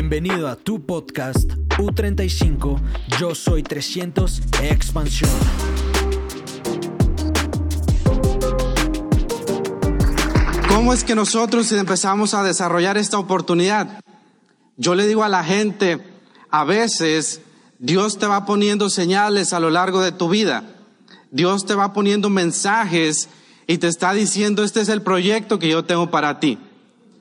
Bienvenido a tu podcast U35 Yo Soy 300 Expansión. ¿Cómo es que nosotros empezamos a desarrollar esta oportunidad? Yo le digo a la gente, a veces Dios te va poniendo señales a lo largo de tu vida. Dios te va poniendo mensajes y te está diciendo, este es el proyecto que yo tengo para ti.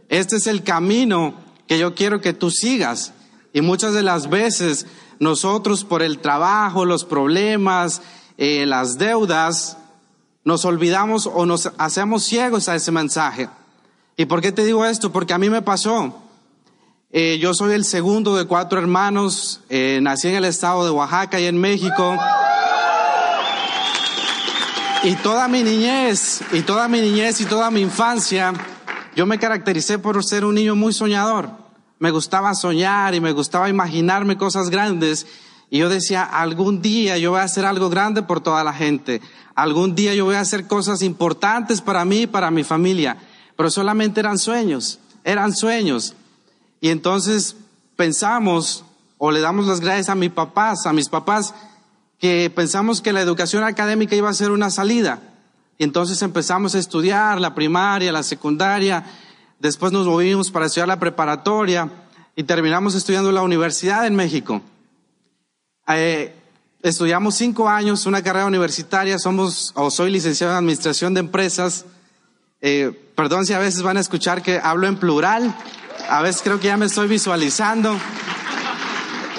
Este es el camino que yo quiero que tú sigas. Y muchas de las veces nosotros por el trabajo, los problemas, eh, las deudas, nos olvidamos o nos hacemos ciegos a ese mensaje. ¿Y por qué te digo esto? Porque a mí me pasó. Eh, yo soy el segundo de cuatro hermanos, eh, nací en el estado de Oaxaca y en México. Y toda mi niñez, y toda mi niñez y toda mi infancia, yo me caractericé por ser un niño muy soñador. Me gustaba soñar y me gustaba imaginarme cosas grandes. Y yo decía, algún día yo voy a hacer algo grande por toda la gente. Algún día yo voy a hacer cosas importantes para mí y para mi familia. Pero solamente eran sueños, eran sueños. Y entonces pensamos o le damos las gracias a mis papás, a mis papás, que pensamos que la educación académica iba a ser una salida. Y entonces empezamos a estudiar la primaria, la secundaria, después nos movimos para estudiar la preparatoria y terminamos estudiando la universidad en México. Eh, estudiamos cinco años, una carrera universitaria, somos, o soy licenciado en Administración de Empresas. Eh, perdón si a veces van a escuchar que hablo en plural, a veces creo que ya me estoy visualizando.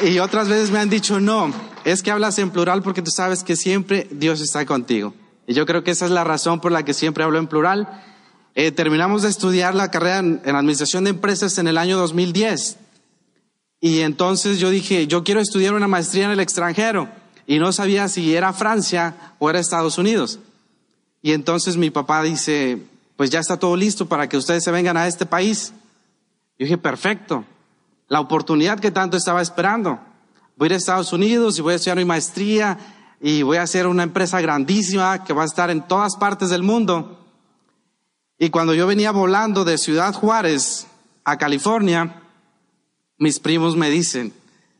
Y otras veces me han dicho, no, es que hablas en plural porque tú sabes que siempre Dios está contigo. Y yo creo que esa es la razón por la que siempre hablo en plural. Eh, terminamos de estudiar la carrera en, Administración de Empresas en el año 2010. Y entonces yo dije, yo quiero estudiar una maestría en el extranjero. Y no sabía si era Francia o era Estados Unidos. Y entonces mi papá dice, pues ya está todo listo para que ustedes se vengan a este país. Yo dije, perfecto. La oportunidad que tanto estaba esperando. Voy a ir a Estados Unidos y voy a estudiar mi maestría y voy a hacer una empresa grandísima que va a estar en todas partes del mundo. Y cuando yo venía volando de Ciudad Juárez a California, mis primos me dicen,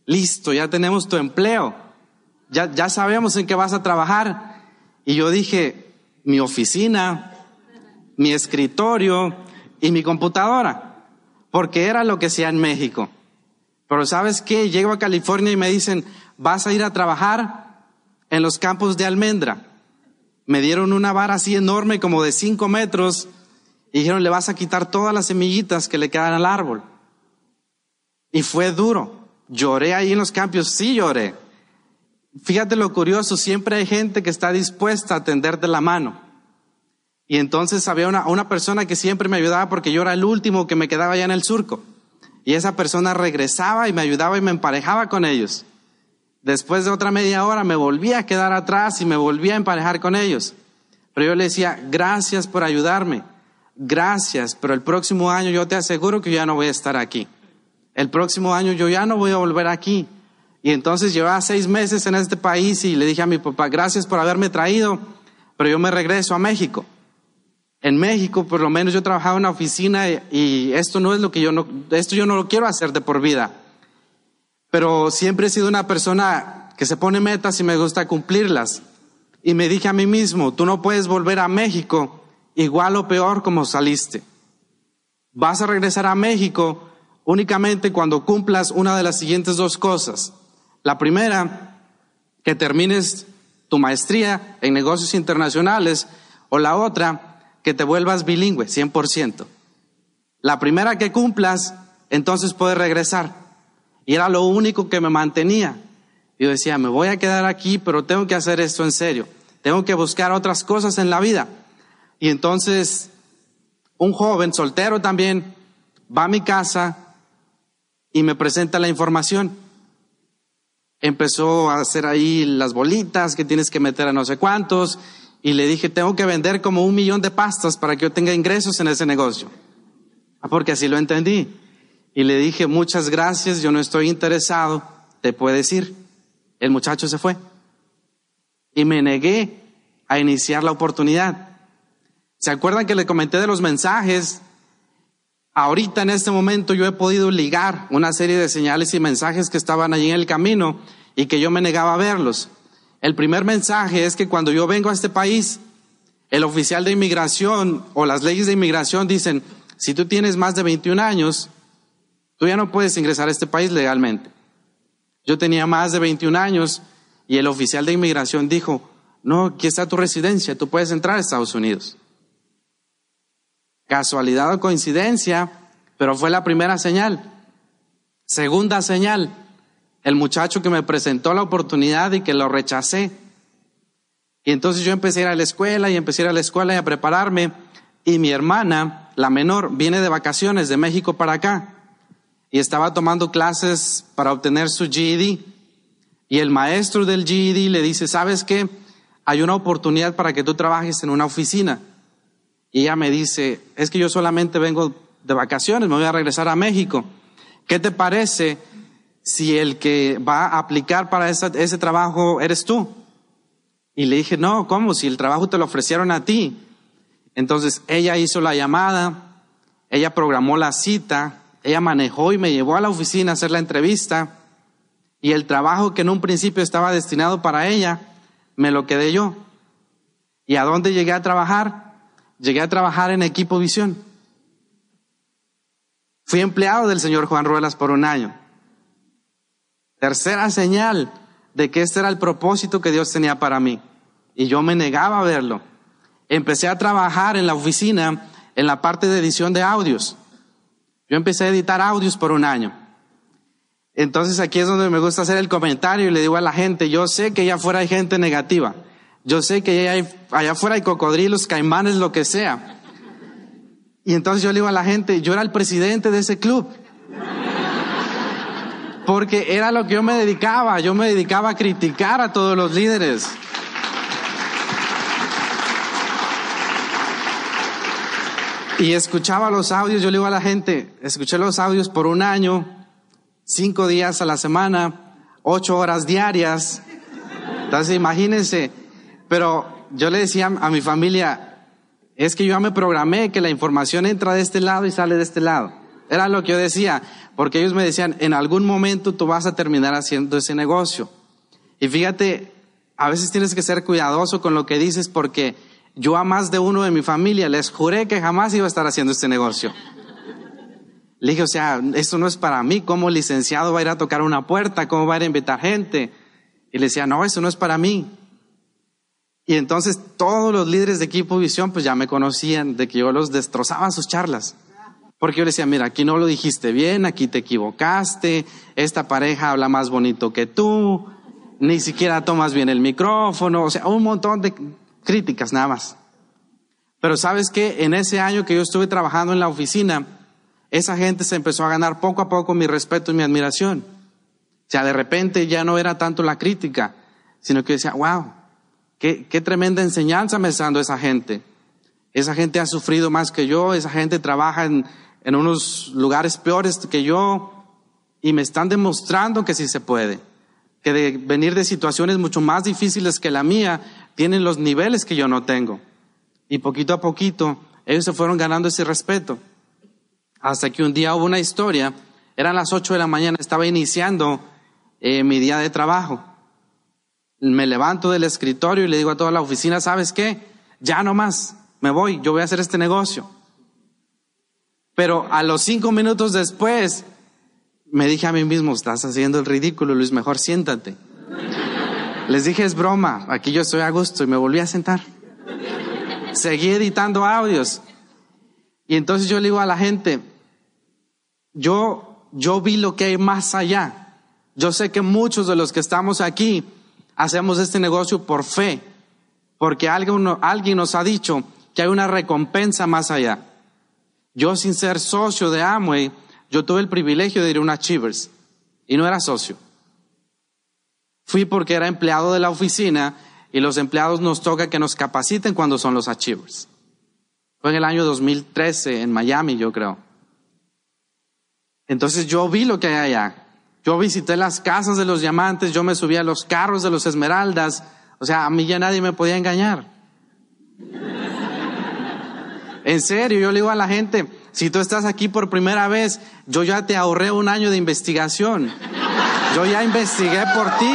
listo, ya tenemos tu empleo, ya, ya sabemos en qué vas a trabajar. Y yo dije, mi oficina, mi escritorio y mi computadora, porque era lo que hacía en México. Pero sabes qué, llego a California y me dicen, vas a ir a trabajar en los campos de almendra. Me dieron una vara así enorme como de cinco metros y dijeron, le vas a quitar todas las semillitas que le quedan al árbol. Y fue duro. Lloré ahí en los campos, sí lloré. Fíjate lo curioso, siempre hay gente que está dispuesta a tenderte la mano. Y entonces había una, una persona que siempre me ayudaba porque yo era el último que me quedaba allá en el surco. Y esa persona regresaba y me ayudaba y me emparejaba con ellos. Después de otra media hora me volví a quedar atrás y me volví a emparejar con ellos. Pero yo le decía, gracias por ayudarme, gracias, pero el próximo año yo te aseguro que ya no voy a estar aquí. El próximo año yo ya no voy a volver aquí. Y entonces llevaba seis meses en este país y le dije a mi papá, gracias por haberme traído, pero yo me regreso a México. En México, por lo menos yo trabajaba en una oficina y esto no es lo que yo no, esto yo no lo quiero hacer de por vida pero siempre he sido una persona que se pone metas y me gusta cumplirlas. Y me dije a mí mismo, tú no puedes volver a México igual o peor como saliste. Vas a regresar a México únicamente cuando cumplas una de las siguientes dos cosas. La primera, que termines tu maestría en negocios internacionales o la otra, que te vuelvas bilingüe, 100%. La primera que cumplas, entonces puedes regresar. Y era lo único que me mantenía. Yo decía, me voy a quedar aquí, pero tengo que hacer esto en serio. Tengo que buscar otras cosas en la vida. Y entonces, un joven soltero también va a mi casa y me presenta la información. Empezó a hacer ahí las bolitas que tienes que meter a no sé cuántos. Y le dije, tengo que vender como un millón de pastas para que yo tenga ingresos en ese negocio. Ah, porque así lo entendí y le dije, muchas gracias, yo no estoy interesado, te puedes ir. El muchacho se fue. Y me negué a iniciar la oportunidad. ¿Se acuerdan que le comenté de los mensajes? ahorita en este momento yo he podido ligar una serie de señales y mensajes que estaban allí en el camino y que yo me negaba a verlos. El primer mensaje es que cuando yo vengo a este país, el oficial de inmigración o las leyes de inmigración dicen, si tú tienes más de 21 años, tú ya no puedes ingresar a este país legalmente. Yo tenía más de 21 años y el oficial de inmigración dijo, no, aquí está tu residencia, tú puedes entrar a Estados Unidos. Casualidad o coincidencia, pero fue la primera señal. Segunda señal, el muchacho que me presentó la oportunidad y que lo rechacé. Y entonces yo empecé a ir a la escuela y empecé a ir a la escuela y a prepararme. Y mi hermana, la menor, viene de vacaciones de México para acá. Y estaba tomando clases para obtener su GED. Y el maestro del GED le dice, ¿sabes qué? hay una oportunidad para que tú trabajes en una oficina. Y ella me dice, es que yo solamente vengo de vacaciones, me voy a regresar a México. ¿Qué te parece si el que va a aplicar para ese, trabajo eres tú? Y le dije, no, ¿cómo? Si el trabajo te lo ofrecieron a ti. Entonces ella hizo la llamada, ella programó la cita, ella manejó y me llevó a la oficina a hacer la entrevista. Y el trabajo que en un principio estaba destinado para ella, me lo quedé yo. ¿Y a dónde llegué a trabajar? Llegué a trabajar en Equipo Visión. Fui empleado del señor Juan Ruelas por un año. Tercera señal de que este era el propósito que Dios tenía para mí. Y yo me negaba a verlo. Empecé a trabajar en la oficina en la parte de edición de audios. Yo empecé a editar audios por un año. Entonces aquí es donde me gusta hacer el comentario y le digo a la gente, yo sé que allá afuera hay gente negativa, yo sé que allá, afuera hay cocodrilos, caimanes, lo que sea. Y entonces yo le digo a la gente, yo era el presidente de ese club. Porque era lo que yo me dedicaba, yo me dedicaba a criticar a todos los líderes. Y escuchaba los audios, yo le digo a la gente, escuché los audios por un año, cinco días a la semana, ocho horas diarias. Entonces, imagínense. Pero yo le decía a mi familia, es que yo ya me programé que la información entra de este lado y sale de este lado. Era lo que yo decía, porque ellos me decían, en algún momento tú vas a terminar haciendo ese negocio. Y fíjate, a veces tienes que ser cuidadoso con lo que dices porque yo a más de uno de mi familia les juré que jamás iba a estar haciendo este negocio. Le dije, o sea, esto no es para mí, ¿cómo licenciado va a ir a tocar una puerta? ¿Cómo va a ir a invitar gente? Y le decía, no, eso no es para mí. Y entonces todos los líderes de equipo visión pues ya me conocían de que yo los destrozaba sus charlas. Porque yo le decía, mira, aquí no lo dijiste bien, aquí te equivocaste, esta pareja habla más bonito que tú, ni siquiera tomas bien el micrófono, o sea, un montón de críticas nada más. Pero sabes que en ese año que yo estuve trabajando en la oficina, esa gente se empezó a ganar poco a poco mi respeto y mi admiración. O sea, de repente ya no era tanto la crítica, sino que decía, wow, qué, tremenda enseñanza me está dando esa gente. Esa gente ha sufrido más que yo, esa gente trabaja en, en unos lugares peores que yo y me están demostrando que sí se puede. Que de venir de situaciones mucho más difíciles que la mía, tienen los niveles que yo no tengo. Y poquito a poquito, ellos se fueron ganando ese respeto. Hasta que un día hubo una historia, eran las 8 de la mañana, estaba iniciando eh, mi día de trabajo. Me levanto del escritorio y le digo a toda la oficina, ¿sabes qué? Ya no más, me voy, yo voy a hacer este negocio. Pero a los cinco minutos después, me dije a mí mismo, estás haciendo el ridículo, Luis, mejor siéntate. Les dije, es broma, aquí yo estoy a gusto y me volví a sentar. Seguí editando audios y entonces yo le digo a la gente, yo, yo vi lo que hay más allá. Yo sé que muchos de los que estamos aquí hacemos este negocio por fe, porque alguien, nos ha dicho que hay una recompensa más allá. Yo sin ser socio de Amway, yo tuve el privilegio de ir a una Achievers y no era socio. Fui porque era empleado de la oficina y los empleados nos toca que nos capaciten cuando son los Achievers. Fue en el año 2013 en Miami, yo creo. Entonces yo vi lo que hay allá. Yo visité las casas de los diamantes, yo me subí a los carros de los esmeraldas. O sea, a mí ya nadie me podía engañar. En serio, yo le digo a la gente, Si tú estás aquí por primera vez, yo ya te ahorré un año de investigación. Yo ya investigué por ti.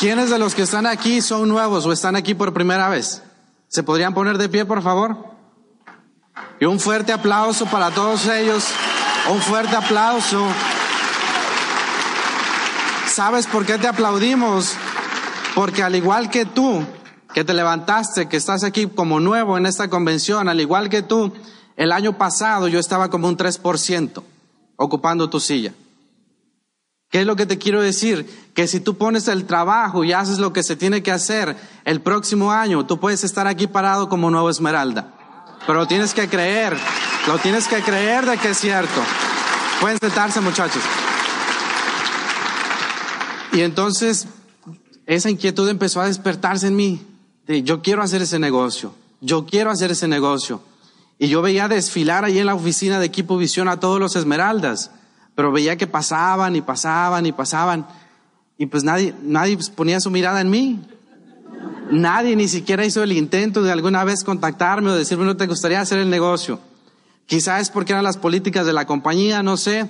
¿Quiénes de los que están aquí son nuevos o están aquí por primera vez? ¿Se podrían poner de pie, por favor? Y un fuerte aplauso para todos ellos. Un fuerte aplauso. ¿Sabes por qué te aplaudimos? Porque al igual que tú, que te levantaste, que estás aquí como nuevo en esta convención, al igual que tú, el año pasado yo estaba como un 3% ocupando tu silla. ¿Qué es lo que te quiero decir? Que si tú pones el trabajo y haces lo que se tiene que hacer el próximo año, tú puedes estar aquí parado como nuevo esmeralda. Pero lo tienes que creer, lo tienes que creer de que es cierto. Pueden sentarse muchachos. Y entonces esa inquietud empezó a despertarse en mí. Yo quiero hacer ese negocio, yo quiero hacer ese negocio. Y yo veía desfilar ahí en la oficina de Equipo Visión a todos los esmeraldas pero veía que pasaban y pasaban y pasaban y pues nadie, nadie pues, ponía su mirada en mí. Nadie ni siquiera hizo el intento de alguna vez contactarme o decirme no te gustaría hacer el negocio. Quizás es porque eran las políticas de la compañía, no sé.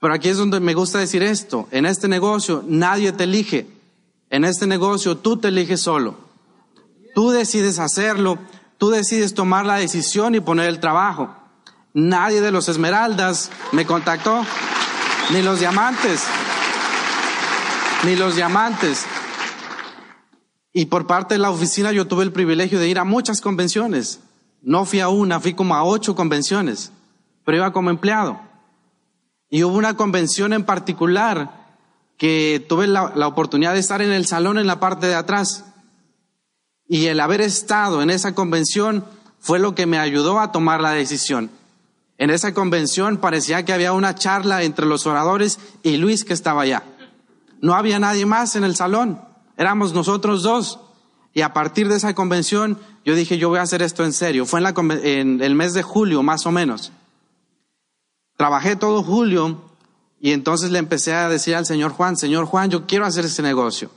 Pero aquí es donde me gusta decir esto. En este negocio nadie te elige. En este negocio tú te eliges solo. Tú decides hacerlo. Tú decides tomar la decisión y poner el trabajo. Nadie de los Esmeraldas me contactó, ni los diamantes, ni los diamantes. Y por parte de la oficina yo tuve el privilegio de ir a muchas convenciones. No fui a una, fui como a ocho convenciones, pero iba como empleado. Y hubo una convención en particular que tuve la, la, oportunidad de estar en el salón en la parte de atrás. Y el haber estado en esa convención fue lo que me ayudó a tomar la decisión. En esa convención parecía que había una charla entre los oradores y Luis que estaba allá. No había nadie más en el salón, éramos nosotros dos. Y a partir de esa convención yo dije, yo voy a hacer esto en serio. Fue en, la, en el mes de julio, más o menos. Trabajé todo julio y entonces le empecé a decir al señor Juan, señor Juan, yo quiero hacer ese negocio.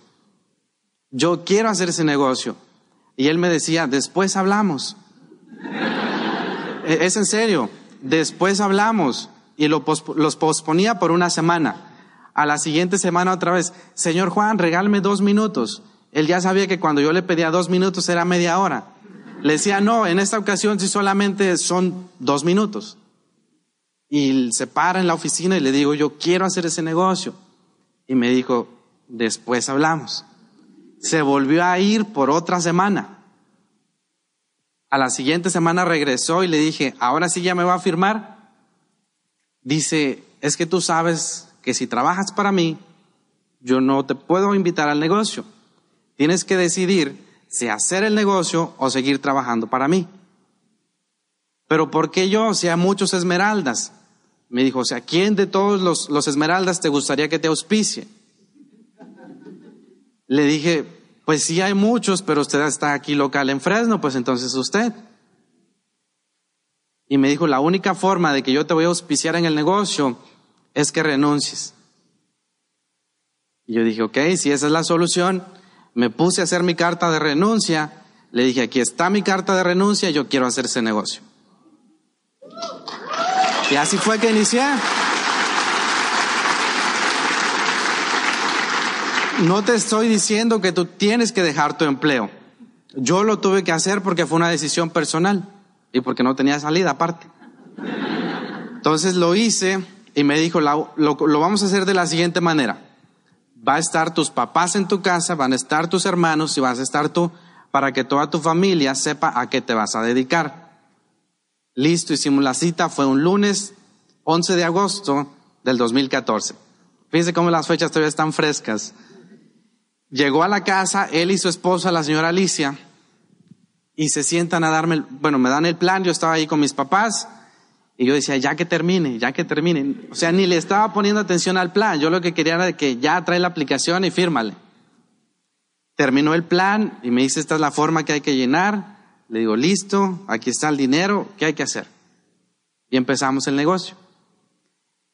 Yo quiero hacer ese negocio. Y él me decía, después hablamos. E, es en serio. Después hablamos y lo los posponía por una semana. A la siguiente semana otra vez, Señor Juan, regálame dos minutos. Él ya sabía que cuando yo le pedía dos minutos era media hora. Le decía, no, en esta ocasión sí solamente son dos minutos. Y se para en la oficina y le digo, yo quiero hacer ese negocio. Y me dijo, después hablamos. Se volvió a ir por otra semana. A la siguiente semana regresó y le dije, ahora sí ya me va a firmar. Dice, es que tú sabes que si trabajas para mí, yo no te puedo invitar al negocio. Tienes que decidir si hacer el negocio o seguir trabajando para mí. Pero ¿por qué yo? Si hay muchos esmeraldas. Me dijo, o sea, ¿quién de todos los, los esmeraldas te gustaría que te auspicie? Le dije, pues sí hay muchos, pero usted está aquí local en Fresno, pues entonces usted. Y me dijo, la única forma de que yo te voy a auspiciar en el negocio es que renuncies. Y yo dije, ok, si esa es la solución, me puse a hacer mi carta de renuncia, le dije, aquí está mi carta de renuncia, yo quiero hacer ese negocio. Y así fue que inicié. No te estoy diciendo que tú tienes que dejar tu empleo. Yo lo tuve que hacer porque fue una decisión personal y porque no tenía salida aparte. Entonces lo hice y me dijo, lo, vamos a hacer de la siguiente manera. Va a estar tus papás en tu casa, van a estar tus hermanos y vas a estar tú para que toda tu familia sepa a qué te vas a dedicar. Listo, hicimos la cita, fue un lunes 11 de agosto del 2014. Fíjense cómo las fechas todavía están frescas. Llegó a la casa, él y su esposa, la señora Alicia, y se sientan a darme, bueno, me dan el plan, yo estaba ahí con mis papás, y yo decía, ya que termine, ya que termine. O sea, ni le estaba poniendo atención al plan, yo lo que quería era que ya trae la aplicación y fírmale. Terminó el plan y me dice, esta es la forma que hay que llenar. Le digo, listo, aquí está el dinero, ¿qué hay que hacer? Y empezamos el negocio.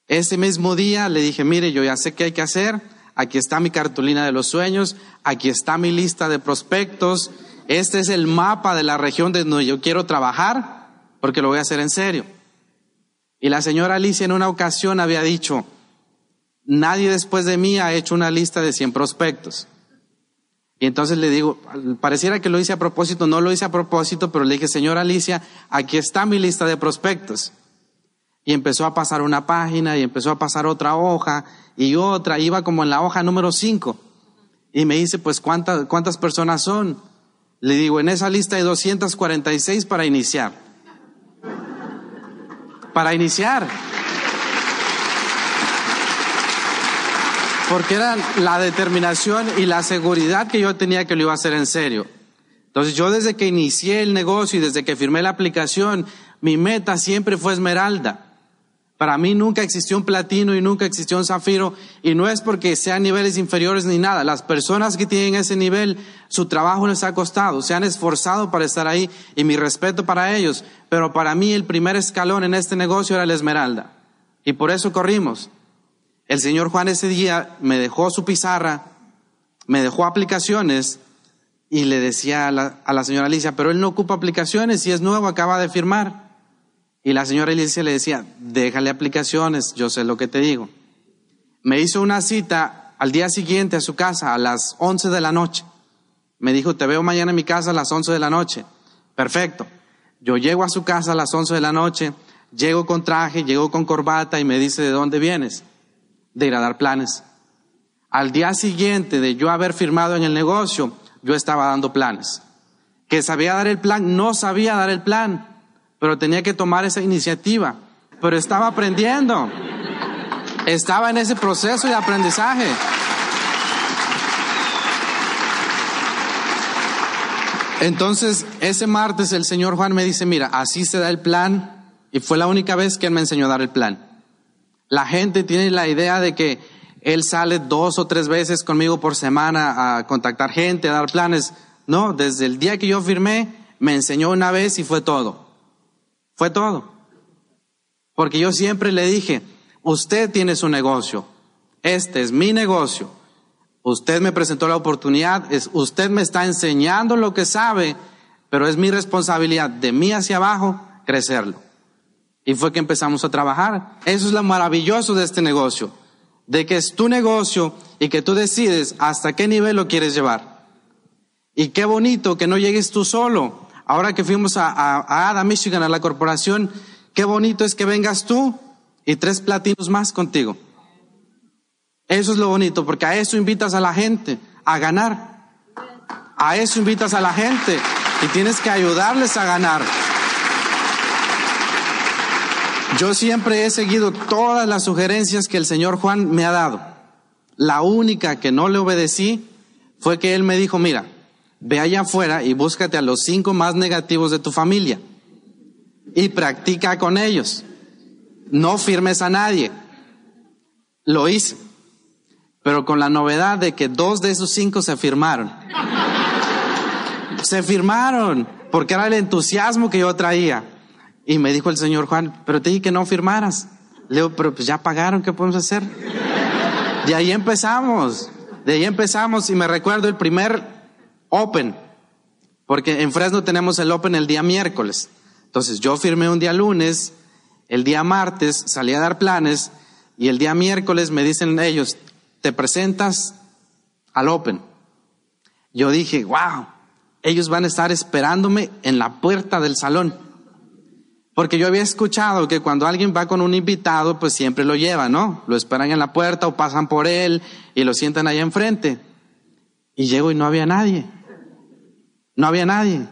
Ese mismo día le dije, mire, yo ya sé qué hay que hacer, aquí está mi cartulina de los sueños, aquí está mi lista de prospectos, este es el mapa de la región de donde yo quiero trabajar, porque lo voy a hacer en serio. Y la señora Alicia en una ocasión había dicho, nadie después de mí ha hecho una lista de 100 prospectos. Y entonces le digo, pareciera que lo hice a propósito, no lo hice a propósito, pero le dije, señora Alicia, aquí está mi lista de prospectos. Y empezó a pasar una página y empezó a pasar otra hoja y otra, iba como en la hoja número 5. Y me dice, pues, ¿cuántas, ¿cuántas personas son? Le digo, en esa lista hay 246 para iniciar. Para iniciar. Porque era la determinación y la seguridad que yo tenía que lo iba a hacer en serio. Entonces yo desde que inicié el negocio y desde que firmé la aplicación, mi meta siempre fue esmeralda. Para mí nunca existió un platino y nunca existió un zafiro y no es porque sean niveles inferiores ni nada. Las personas que tienen ese nivel, su trabajo les ha costado, se han esforzado para estar ahí y mi respeto para ellos. Pero para mí el primer escalón en este negocio era la esmeralda y por eso corrimos. El señor Juan ese día me dejó su pizarra, me dejó aplicaciones y le decía a la, a la señora Alicia, pero él no ocupa aplicaciones y es nuevo, acaba de firmar. Y la señora Alicia le decía, déjale aplicaciones, yo sé lo que te digo. Me hizo una cita al día siguiente a su casa a las 11 de la noche. Me dijo, te veo mañana en mi casa a las 11 de la noche. Perfecto. Yo llego a su casa a las 11 de la noche, llego con traje, llego con corbata y me dice, ¿de dónde vienes? De ir a dar planes. Al día siguiente de yo haber firmado en el negocio, yo estaba dando planes. Que sabía dar el plan, no sabía dar el plan pero tenía que tomar esa iniciativa. Pero estaba aprendiendo. Estaba en ese proceso de aprendizaje. Entonces, ese martes el señor Juan me dice, mira, así se da el plan. Y fue la única vez que él me enseñó a dar el plan. La gente tiene la idea de que él sale dos o tres veces conmigo por semana a contactar gente, a dar planes. No, desde el día que yo firmé, me enseñó una vez y fue todo. Fue todo. Porque yo siempre le dije, usted tiene su negocio, este es mi negocio, usted me presentó la oportunidad, es, usted me está enseñando lo que sabe, pero es mi responsabilidad de mí hacia abajo crecerlo. Y fue que empezamos a trabajar. Eso es lo maravilloso de este negocio, de que es tu negocio y que tú decides hasta qué nivel lo quieres llevar. Y qué bonito que no llegues tú solo, Ahora que fuimos a, Ada, Michigan, a la corporación, qué bonito es que vengas tú y tres platinos más contigo. Eso es lo bonito, porque a eso invitas a la gente, a ganar. A eso invitas a la gente y tienes que ayudarles a ganar. Yo siempre he seguido todas las sugerencias que el señor Juan me ha dado. La única que no le obedecí fue que él me dijo, mira, Ve allá afuera y búscate a los cinco más negativos de tu familia y practica con ellos. No firmes a nadie. Lo hice, pero con la novedad de que dos de esos cinco se firmaron. Se firmaron porque era el entusiasmo que yo traía. Y me dijo el señor Juan, pero te dije que no firmaras. Le digo, pero pues ya pagaron, ¿qué podemos hacer? De ahí empezamos, de ahí empezamos y me recuerdo el primer Open, porque en Fresno tenemos el Open el día miércoles. Entonces yo firmé un día lunes, el día martes salí a dar planes y el día miércoles me dicen ellos, te presentas al Open. Yo dije, wow, ellos van a estar esperándome en la puerta del salón. Porque yo había escuchado que cuando alguien va con un invitado, pues siempre lo lleva, ¿no? Lo esperan en la puerta o pasan por él y lo sientan ahí enfrente. Y llego y no había nadie. No había nadie.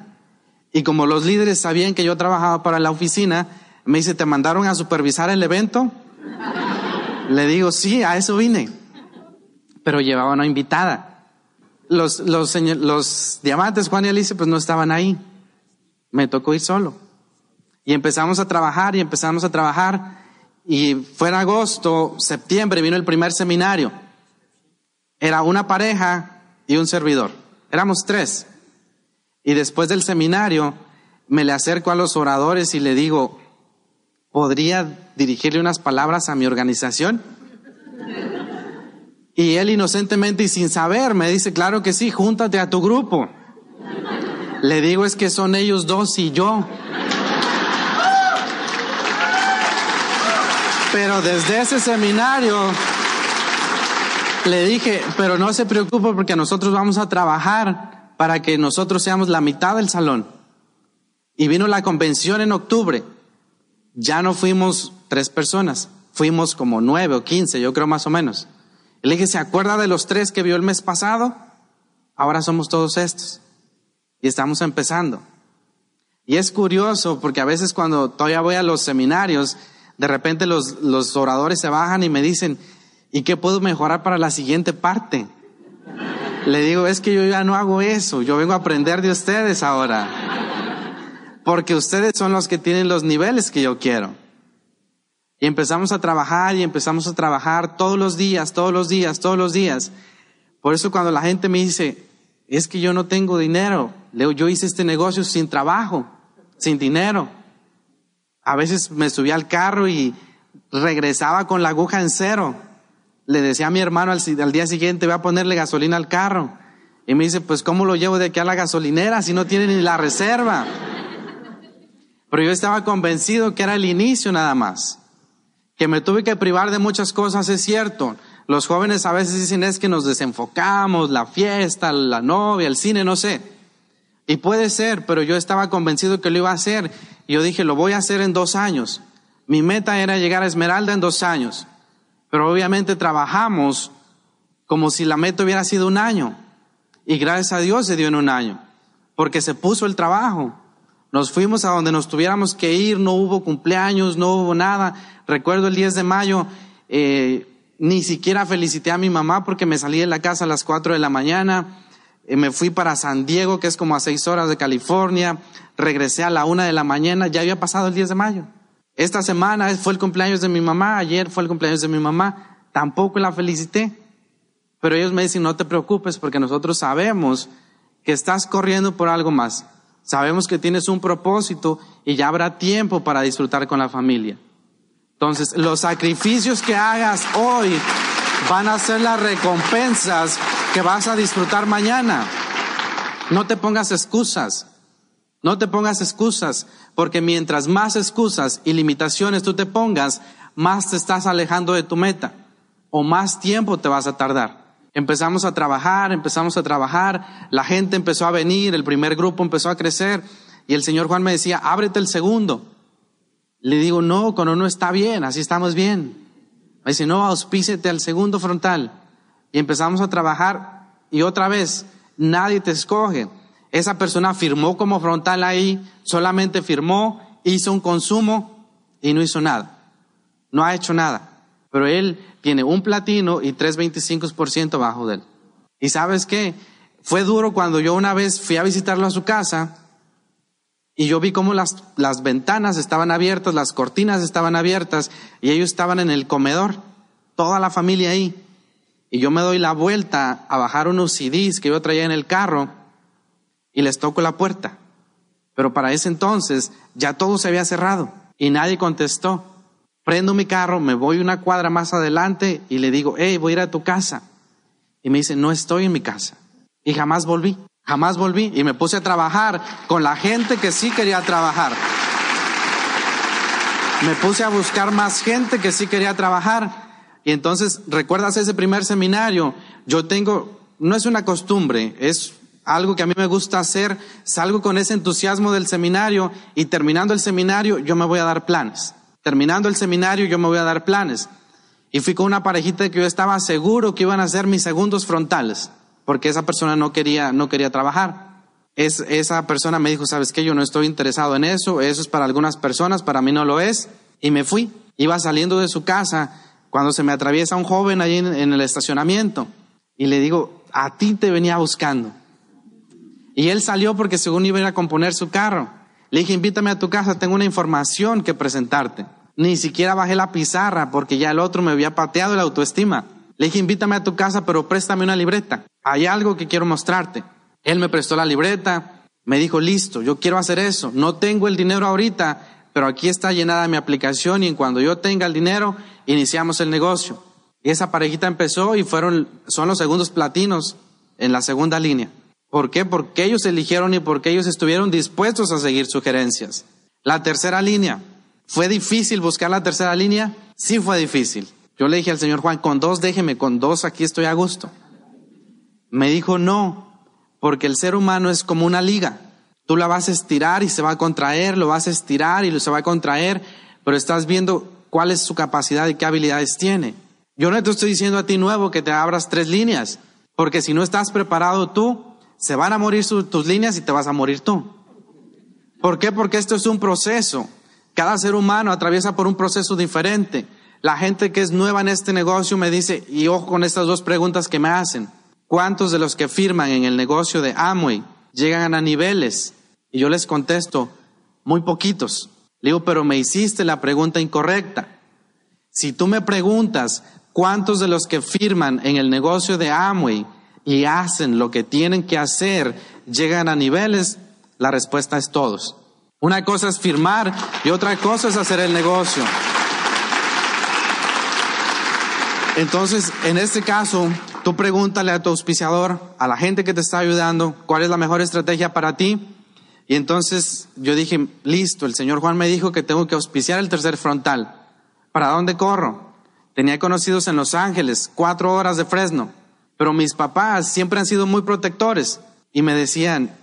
Y como los líderes sabían que yo trabajaba para la oficina, me dice, ¿te mandaron a supervisar el evento? Le digo, sí, a eso vine. Pero llevaba una invitada. Los, los, los diamantes, Juan y Alicia, pues no estaban ahí. Me tocó ir solo. Y empezamos a trabajar y empezamos a trabajar. Y fue en agosto, septiembre, vino el primer seminario. Era una pareja y un servidor. Éramos tres. Y después del seminario me le acerco a los oradores y le digo, ¿podría dirigirle unas palabras a mi organización? Y él inocentemente y sin saber me dice, claro que sí, júntate a tu grupo. Le digo, es que son ellos dos y yo. Pero desde ese seminario le dije, pero no se preocupe porque nosotros vamos a trabajar para que nosotros seamos la mitad del salón. Y vino la convención en octubre. Ya no fuimos tres personas, fuimos como nueve o quince, yo creo más o menos. le dije, ¿se acuerda de los tres que vio el mes pasado? Ahora somos todos estos. Y estamos empezando. Y es curioso porque a veces cuando todavía voy a los seminarios, de repente los, los oradores se bajan y me dicen, ¿y qué puedo mejorar para la siguiente parte? Le digo, es que yo ya no hago eso, yo vengo a aprender de ustedes ahora. Porque ustedes son los que tienen los niveles que yo quiero. Y empezamos a trabajar y empezamos a trabajar todos los días, todos los días, todos los días. Por eso cuando la gente me dice, es que yo no tengo dinero, yo hice este negocio sin trabajo, sin dinero. A veces me subía al carro y regresaba con la aguja en cero. Le decía a mi hermano al, día siguiente, voy a ponerle gasolina al carro. Y me dice, pues ¿cómo lo llevo de aquí a la gasolinera si no tiene ni la reserva? Pero yo estaba convencido que era el inicio nada más. Que me tuve que privar de muchas cosas, es cierto. Los jóvenes a veces dicen es que nos desenfocamos, la fiesta, la novia, el cine, no sé. Y puede ser, pero yo estaba convencido que lo iba a hacer yo dije, lo voy a hacer en dos años. Mi meta era llegar a Esmeralda en dos años. Pero obviamente trabajamos como si la meta hubiera sido un año. Y gracias a Dios se dio en un año. Porque se puso el trabajo. Nos fuimos a donde nos tuviéramos que ir, no hubo cumpleaños, no hubo nada. Recuerdo el 10 de mayo, eh, ni siquiera felicité a mi mamá porque me salí de la casa a las 4 de la mañana. Eh, me fui para San Diego, que es como a seis horas de California regresé a la una de la mañana, ya había pasado el 10 de mayo. Esta semana fue el cumpleaños de mi mamá, ayer fue el cumpleaños de mi mamá, tampoco la felicité. Pero ellos me dicen, no te preocupes porque nosotros sabemos que estás corriendo por algo más. Sabemos que tienes un propósito y ya habrá tiempo para disfrutar con la familia. Entonces, los sacrificios que hagas hoy van a ser las recompensas que vas a disfrutar mañana. No te pongas excusas. No te pongas excusas, porque mientras más excusas y limitaciones tú te pongas, más te estás alejando de tu meta o más tiempo te vas a tardar. Empezamos a trabajar, empezamos a trabajar, la gente empezó a venir, el primer grupo empezó a crecer y el señor Juan me decía, ábrete el segundo. Le digo, no, con uno está bien, así estamos bien. Me dice, no, auspícete al segundo frontal. Y empezamos a trabajar y otra vez, nadie te escoge. Esa persona firmó como frontal ahí, solamente firmó, hizo un consumo y no hizo nada. No ha hecho nada. Pero él tiene un platino y 3.25% bajo de él. ¿Y sabes qué? Fue duro cuando yo una vez fui a visitarlo a su casa y yo vi cómo las, las ventanas estaban abiertas, las cortinas estaban abiertas y ellos estaban en el comedor, toda la familia ahí. Y yo me doy la vuelta a bajar unos CDs que yo traía en el carro y les toco la puerta. Pero para ese entonces ya todo se había cerrado y nadie contestó. Prendo mi carro, me voy una cuadra más adelante y le digo, hey, voy a ir a tu casa. Y me dice, no estoy en mi casa. Y jamás volví, jamás volví. Y me puse a trabajar con la gente que sí quería trabajar. Me puse a buscar más gente que sí quería trabajar. Y entonces, ¿recuerdas ese primer seminario? Yo tengo, no es una costumbre, es algo que a mí me gusta hacer, salgo con ese entusiasmo del seminario y terminando el seminario yo me voy a dar planes. Terminando el seminario yo me voy a dar planes. Y fui con una parejita que yo estaba seguro que iban a ser mis segundos frontales, porque esa persona no quería, no quería trabajar. Es, esa persona me dijo, sabes qué, yo no estoy interesado en eso, eso es para algunas personas, para mí no lo es. Y me fui. Iba saliendo de su casa cuando se me atraviesa un joven allí en el estacionamiento. Y le digo, a ti te venía buscando. Y él salió porque según iba a ir a componer su carro. Le dije, invítame a tu casa, tengo una información que presentarte. Ni siquiera bajé la pizarra porque ya el otro me había pateado la autoestima. Le dije, invítame a tu casa, pero préstame una libreta. Hay algo que quiero mostrarte. Él me prestó la libreta, me dijo, listo, yo quiero hacer eso. No tengo el dinero ahorita, pero aquí está llenada mi aplicación y en cuando yo tenga el dinero, iniciamos el negocio. Y esa parejita empezó y fueron, son los segundos platinos en la segunda línea. ¿Por qué? Porque ellos eligieron y porque ellos estuvieron dispuestos a seguir sugerencias. La tercera línea. ¿Fue difícil buscar la tercera línea? Sí fue difícil. Yo le dije al señor Juan, con dos déjeme, con dos aquí estoy a gusto. Me dijo, no, porque el ser humano es como una liga. Tú la vas a estirar y se va a contraer, lo vas a estirar y se va a contraer, pero estás viendo cuál es su capacidad y qué habilidades tiene. Yo no te estoy diciendo a ti nuevo que te abras tres líneas, porque si no estás preparado tú, se van a morir tus líneas y te vas a morir tú. ¿Por qué? Porque esto es un proceso. Cada ser humano atraviesa por un proceso diferente. La gente que es nueva en este negocio me dice, y ojo con estas dos preguntas que me hacen, ¿cuántos de los que firman en el negocio de Amway llegan a niveles? Y yo les contesto, muy poquitos. Le digo, pero me hiciste la pregunta incorrecta. Si tú me preguntas cuántos de los que firman en el negocio de Amway y hacen lo que tienen que hacer llegan a niveles, la respuesta es todos. Una cosa es firmar y otra cosa es hacer el negocio. Entonces, en este caso, tú pregúntale a tu auspiciador, a la gente que te está ayudando, cuál es la mejor estrategia para ti. Y entonces yo dije, listo, el señor Juan me dijo que tengo que auspiciar el tercer frontal. ¿Para dónde corro? Tenía conocidos en Los Ángeles, cuatro horas de Fresno, pero mis papás siempre han sido muy protectores y me decían,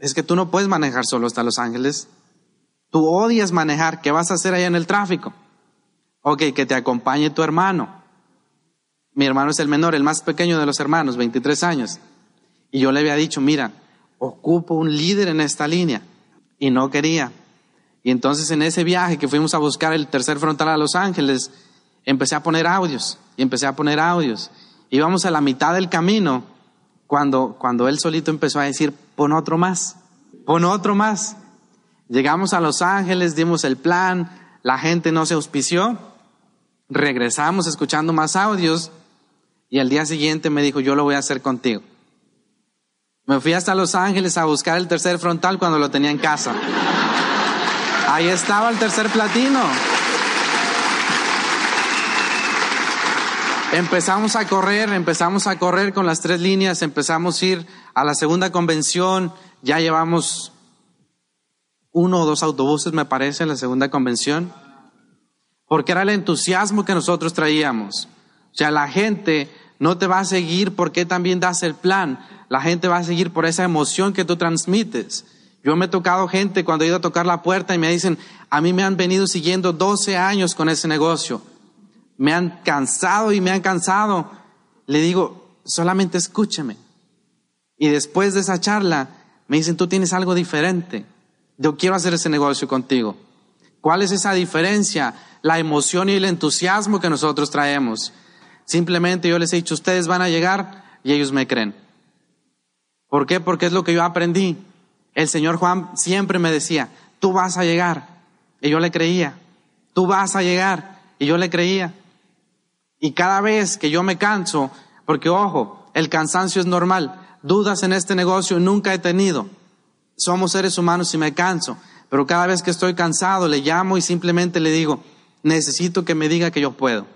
es que tú no puedes manejar solo hasta Los Ángeles. Tú odias manejar, ¿qué vas a hacer allá en el tráfico? Ok, que te acompañe tu hermano. Mi hermano es el menor, el más pequeño de los hermanos, 23 años. Y yo le había dicho, mira, ocupo un líder en esta línea. Y no quería. Y entonces en ese viaje que fuimos a buscar el tercer frontal a Los Ángeles, empecé a poner audios y empecé a poner audios. Íbamos a la mitad del camino cuando, cuando él solito empezó a decir, pon otro más, pon otro más. Llegamos a Los Ángeles, dimos el plan, la gente no se auspició, regresamos escuchando más audios y al día siguiente me dijo, yo lo voy a hacer contigo. Me fui hasta Los Ángeles a buscar el tercer frontal cuando lo tenía en casa. Ahí estaba el tercer platino. Empezamos a correr, empezamos a correr con las tres líneas, empezamos a ir a la segunda convención, ya llevamos uno o dos autobuses, me parece, en la segunda convención, porque era el entusiasmo que nosotros traíamos. O sea, la gente no te va a seguir porque también das el plan. La gente va a seguir por esa emoción que tú transmites. Yo me he tocado gente cuando he ido a tocar la puerta y me dicen, a mí me han venido siguiendo 12 años con ese negocio. Me han cansado y me han cansado. Le digo, solamente escúcheme. Y después de esa charla, me dicen, tú tienes algo diferente. Yo quiero hacer ese negocio contigo. ¿Cuál es esa diferencia? La emoción y el entusiasmo que nosotros traemos. Simplemente yo les he dicho, ustedes van a llegar y ellos me creen. ¿Por qué? Porque es lo que yo aprendí. El Señor Juan siempre me decía, tú vas a llegar. Y yo le creía. Tú vas a llegar. Y yo le creía. Y cada vez que yo me canso, porque ojo, el cansancio es normal. Dudas en este negocio nunca he tenido. Somos seres humanos y me canso. Pero cada vez que estoy cansado, le llamo y simplemente le digo, necesito que me diga que yo puedo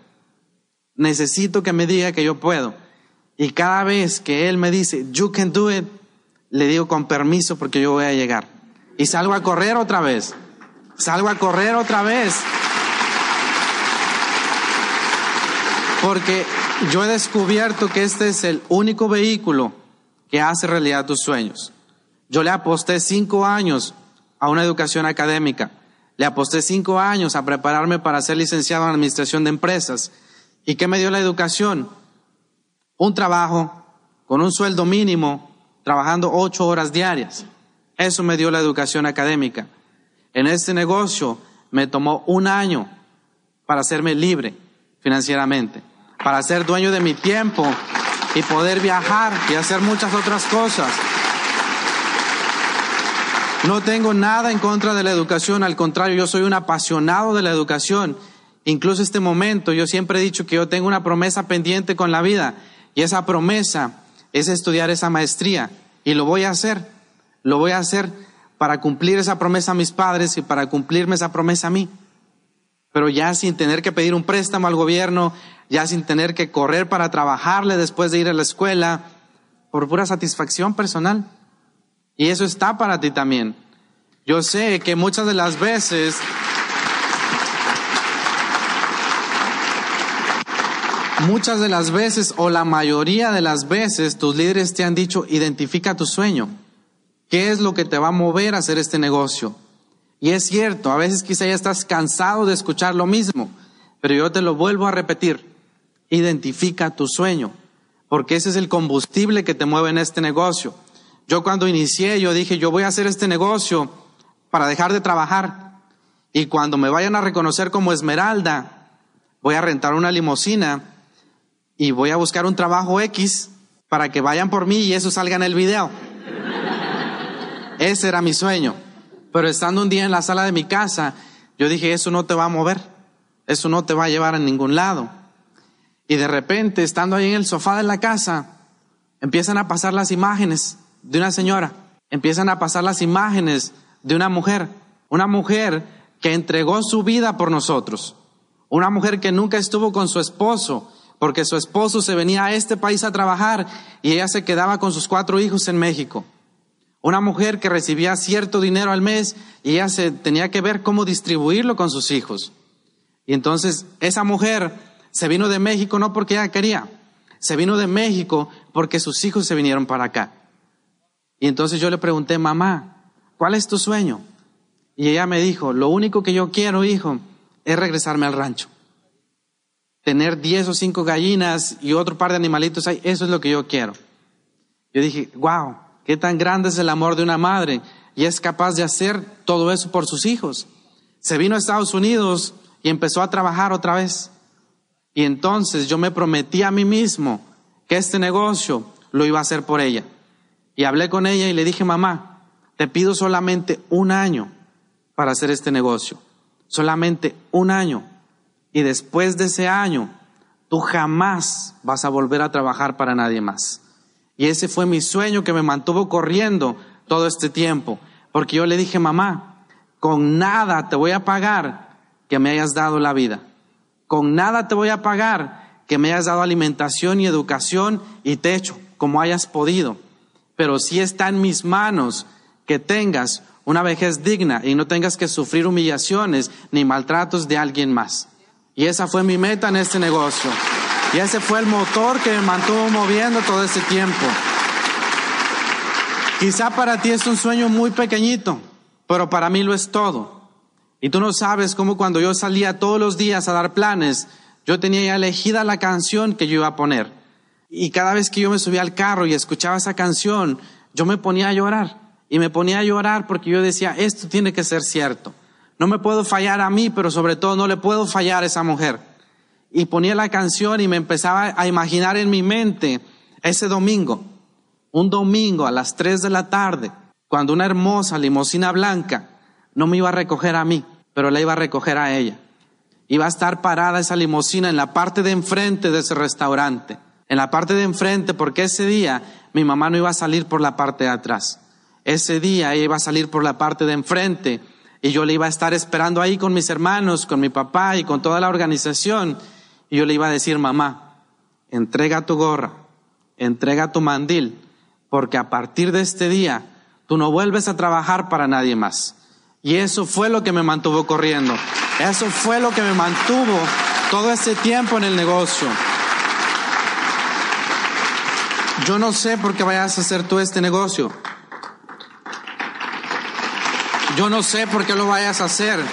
necesito que me diga que yo puedo. Y cada vez que él me dice, you can do it, le digo con permiso porque yo voy a llegar. Y salgo a correr otra vez. Salgo a correr otra vez. Porque yo he descubierto que este es el único vehículo que hace realidad tus sueños. Yo le aposté cinco años a una educación académica. Le aposté cinco años a prepararme para ser licenciado en administración de empresas. ¿Y qué me dio la educación? Un trabajo con un sueldo mínimo, trabajando ocho horas diarias. Eso me dio la educación académica. En este negocio me tomó un año para hacerme libre financieramente, para ser dueño de mi tiempo y poder viajar y hacer muchas otras cosas. No tengo nada en contra de la educación, al contrario, yo soy un apasionado de la educación Incluso este momento yo siempre he dicho que yo tengo una promesa pendiente con la vida y esa promesa es estudiar esa maestría y lo voy a hacer. Lo voy a hacer para cumplir esa promesa a mis padres y para cumplirme esa promesa a mí. Pero ya sin tener que pedir un préstamo al gobierno, ya sin tener que correr para trabajarle después de ir a la escuela, por pura satisfacción personal. Y eso está para ti también. Yo sé que muchas de las veces muchas de las veces o la mayoría de las veces tus líderes te han dicho, identifica tu sueño. ¿Qué es lo que te va a mover a hacer este negocio? Y es cierto, a veces quizá ya estás cansado de escuchar lo mismo, pero yo te lo vuelvo a repetir. Identifica tu sueño, porque ese es el combustible que te mueve en este negocio. Yo cuando inicié, yo dije, yo voy a hacer este negocio para dejar de trabajar. Y cuando me vayan a reconocer como Esmeralda, voy a rentar una limusina y voy a buscar un trabajo X para que vayan por mí y eso salga en el video. Ese era mi sueño. Pero estando un día en la sala de mi casa, yo dije, eso no te va a mover, eso no te va a llevar a ningún lado. Y de repente, estando ahí en el sofá de la casa, empiezan a pasar las imágenes de una señora, empiezan a pasar las imágenes de una mujer, una mujer que entregó su vida por nosotros, una mujer que nunca estuvo con su esposo, porque su esposo se venía a este país a trabajar y ella se quedaba con sus cuatro hijos en México. Una mujer que recibía cierto dinero al mes y ella se tenía que ver cómo distribuirlo con sus hijos. Y entonces esa mujer se vino de México no porque ella quería, se vino de México porque sus hijos se vinieron para acá. Y entonces yo le pregunté, mamá, ¿cuál es tu sueño? Y ella me dijo, lo único que yo quiero, hijo, es regresarme al rancho. Tener diez o cinco gallinas y otro par de animalitos ahí, eso es lo que yo quiero. Yo dije, wow, Qué tan grande es el amor de una madre y es capaz de hacer todo eso por sus hijos. Se vino a Estados Unidos y empezó a trabajar otra vez. Y entonces yo me prometí a mí mismo que este negocio lo iba a hacer por ella. Y hablé con ella y le dije, mamá, te pido solamente un año para hacer este negocio. Solamente un año. Y después de ese año, tú jamás vas a volver a trabajar para nadie más. Y ese fue mi sueño que me mantuvo corriendo todo este tiempo. Porque yo le dije, mamá, con nada te voy a pagar que me hayas dado la vida. Con nada te voy a pagar que me hayas dado alimentación y educación y techo, como hayas podido. Pero si está en mis manos que tengas una vejez digna y no tengas que sufrir humillaciones ni maltratos de alguien más. Y esa fue mi meta en este negocio. Y ese fue el motor que me mantuvo moviendo todo ese tiempo. Quizá para ti es un sueño muy pequeñito, pero para mí lo es todo. Y tú no sabes cómo cuando yo salía todos los días a dar planes, yo tenía ya elegida la canción que yo iba a poner. Y cada vez que yo me subía al carro y escuchaba esa canción, yo me ponía a llorar. Y me ponía a llorar porque yo decía, esto tiene que ser cierto. No me puedo fallar a mí, pero sobre todo no le puedo fallar a esa mujer y ponía la canción y me empezaba a imaginar en mi mente ese domingo, un domingo a las 3 de la tarde, cuando una hermosa limusina blanca no me iba a recoger a mí, pero la iba a recoger a ella. Iba a estar parada esa limusina en la parte de enfrente de ese restaurante, en la parte de enfrente, porque ese día mi mamá no iba a salir por la parte de atrás. Ese día ella iba a salir por la parte de enfrente y yo le iba a estar esperando ahí con mis hermanos, con mi papá y con toda la organización y yo le iba a decir, mamá, entrega tu gorra, entrega tu mandil, porque a partir de este día tú no vuelves a trabajar para nadie más. Y eso fue lo que me mantuvo corriendo. Eso fue lo que me mantuvo todo ese tiempo en el negocio. Yo no sé por qué vayas a hacer tú este negocio. Yo no sé por qué lo vayas a hacer.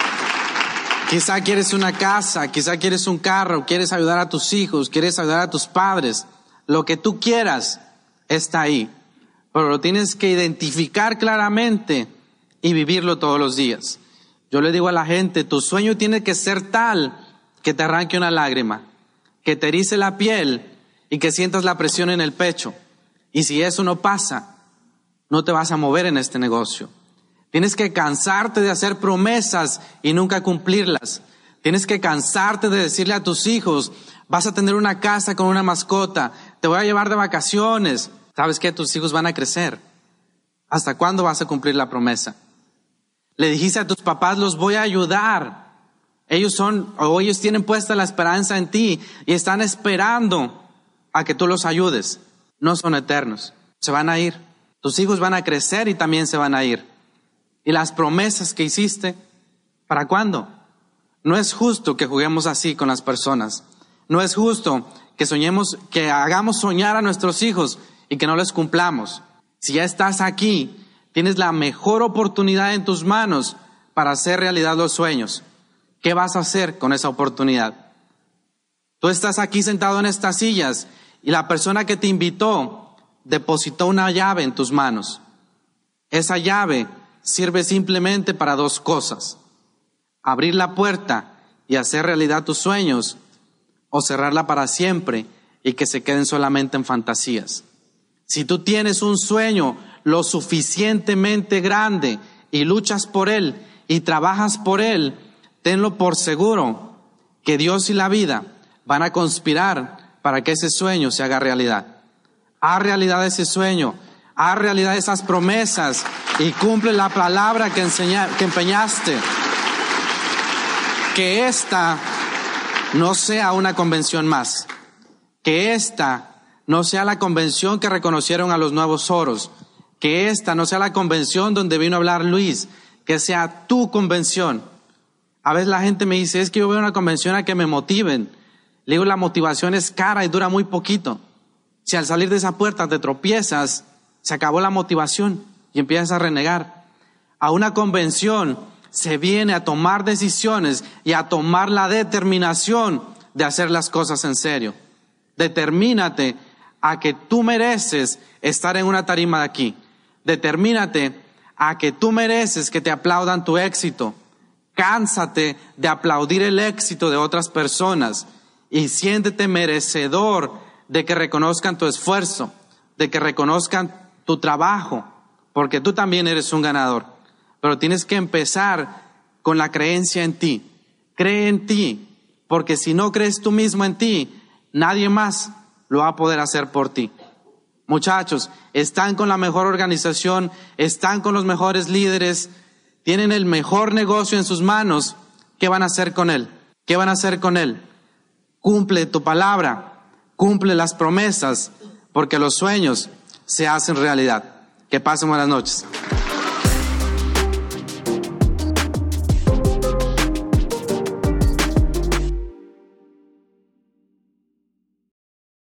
Quizá quieres una casa, quizá quieres un carro, quieres ayudar a tus hijos, quieres ayudar a tus padres. Lo que tú quieras está ahí. Pero tienes que identificar claramente y vivirlo todos los días. Yo le digo a la gente, tu sueño tiene que ser tal que te arranque una lágrima, que te erice la piel y que sientas la presión en el pecho. Y si eso no pasa, no te vas a mover en este negocio. Tienes que cansarte de hacer promesas y nunca cumplirlas. Tienes que cansarte de decirle a tus hijos, vas a tener una casa con una mascota, te voy a llevar de vacaciones. ¿Sabes que Tus hijos van a crecer. ¿Hasta cuándo vas a cumplir la promesa? Le dijiste a tus papás, los voy a ayudar. Ellos son, o ellos tienen puesta la esperanza en ti y están esperando a que tú los ayudes. No son eternos, se van a ir. Tus hijos van a crecer y también se van a ir. Y las promesas que hiciste, ¿para cuándo? No es justo que juguemos así con las personas. No es justo que soñemos, que hagamos soñar a nuestros hijos y que no les cumplamos. Si ya estás aquí, tienes la mejor oportunidad en tus manos para hacer realidad los sueños. ¿Qué vas a hacer con esa oportunidad? Tú estás aquí sentado en estas sillas y la persona que te invitó depositó una llave en tus manos. Esa llave sirve simplemente para dos cosas. Abrir la puerta y hacer realidad tus sueños o cerrarla para siempre y que se queden solamente en fantasías. Si tú tienes un sueño lo suficientemente grande y luchas por él y trabajas por él, tenlo por seguro que Dios y la vida van a conspirar para que ese sueño se haga realidad. Haz realidad ese sueño, haz realidad esas promesas y cumple la palabra que, que empeñaste. Que esta no sea una convención más, que esta no sea la convención que reconocieron a los nuevos oros, que esta no sea la convención donde vino a hablar Luis, que sea tu convención a veces la gente me dice, es que yo veo una convención a que me motiven. Le digo, la motivación es cara y dura muy poquito. Si al salir de esa puerta te tropiezas, se acabó la motivación y empiezas a renegar. A una convención se viene a tomar decisiones y a tomar la determinación de hacer las cosas en serio. Determínate a que tú mereces estar en una tarima de aquí. Determínate a que tú mereces que te aplaudan tu éxito. Cánsate de aplaudir el éxito de otras personas y siéntete merecedor de que reconozcan tu esfuerzo, de que reconozcan tu trabajo, porque tú también eres un ganador. Pero tienes que empezar con la creencia en ti. Cree en ti, porque si no crees tú mismo en ti, nadie más lo va a poder hacer por ti. Muchachos, están con la mejor organización, están con los mejores líderes, tienen el mejor negocio en sus manos, ¿qué van a hacer con él? ¿Qué van a hacer con él? Cumple tu palabra, cumple las promesas, porque los sueños se hacen realidad. Que pasen buenas noches.